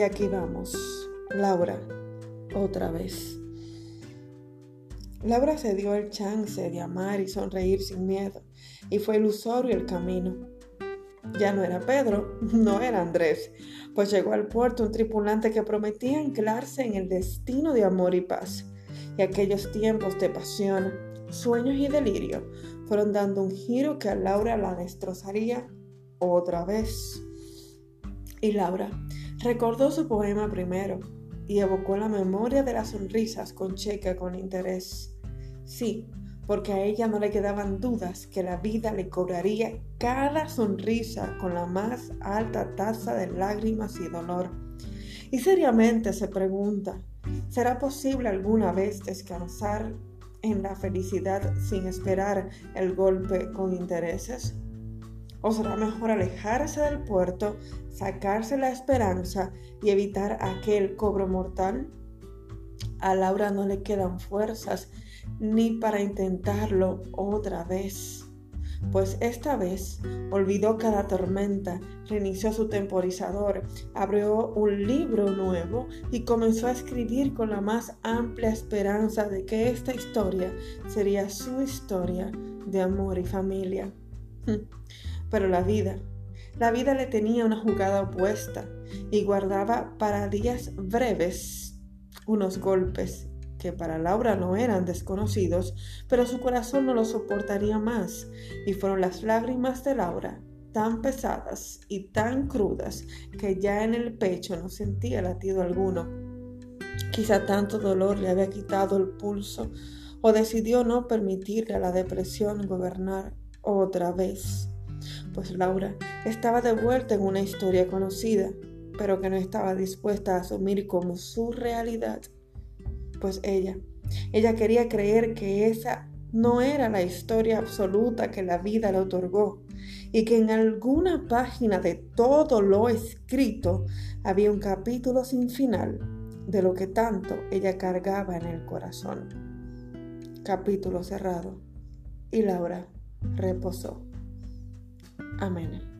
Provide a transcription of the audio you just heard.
aquí vamos, Laura, otra vez. Laura se dio el chance de amar y sonreír sin miedo, y fue ilusorio el camino. Ya no era Pedro, no era Andrés, pues llegó al puerto un tripulante que prometía anclarse en el destino de amor y paz. Y aquellos tiempos de pasión, sueños y delirio fueron dando un giro que a Laura la destrozaría otra vez. Y Laura recordó su poema primero y evocó la memoria de las sonrisas con checa con interés. Sí, porque a ella no le quedaban dudas que la vida le cobraría cada sonrisa con la más alta tasa de lágrimas y dolor. Y seriamente se pregunta, ¿será posible alguna vez descansar en la felicidad sin esperar el golpe con intereses? ¿O será mejor alejarse del puerto, sacarse la esperanza y evitar aquel cobro mortal? A Laura no le quedan fuerzas ni para intentarlo otra vez. Pues esta vez olvidó cada tormenta, reinició su temporizador, abrió un libro nuevo y comenzó a escribir con la más amplia esperanza de que esta historia sería su historia de amor y familia. Pero la vida, la vida le tenía una jugada opuesta y guardaba para días breves unos golpes que para Laura no eran desconocidos, pero su corazón no lo soportaría más, y fueron las lágrimas de Laura tan pesadas y tan crudas que ya en el pecho no sentía latido alguno. Quizá tanto dolor le había quitado el pulso o decidió no permitirle a la depresión gobernar otra vez. Pues Laura estaba de vuelta en una historia conocida, pero que no estaba dispuesta a asumir como su realidad pues ella, ella quería creer que esa no era la historia absoluta que la vida le otorgó y que en alguna página de todo lo escrito había un capítulo sin final de lo que tanto ella cargaba en el corazón. Capítulo cerrado y Laura reposó. Amen.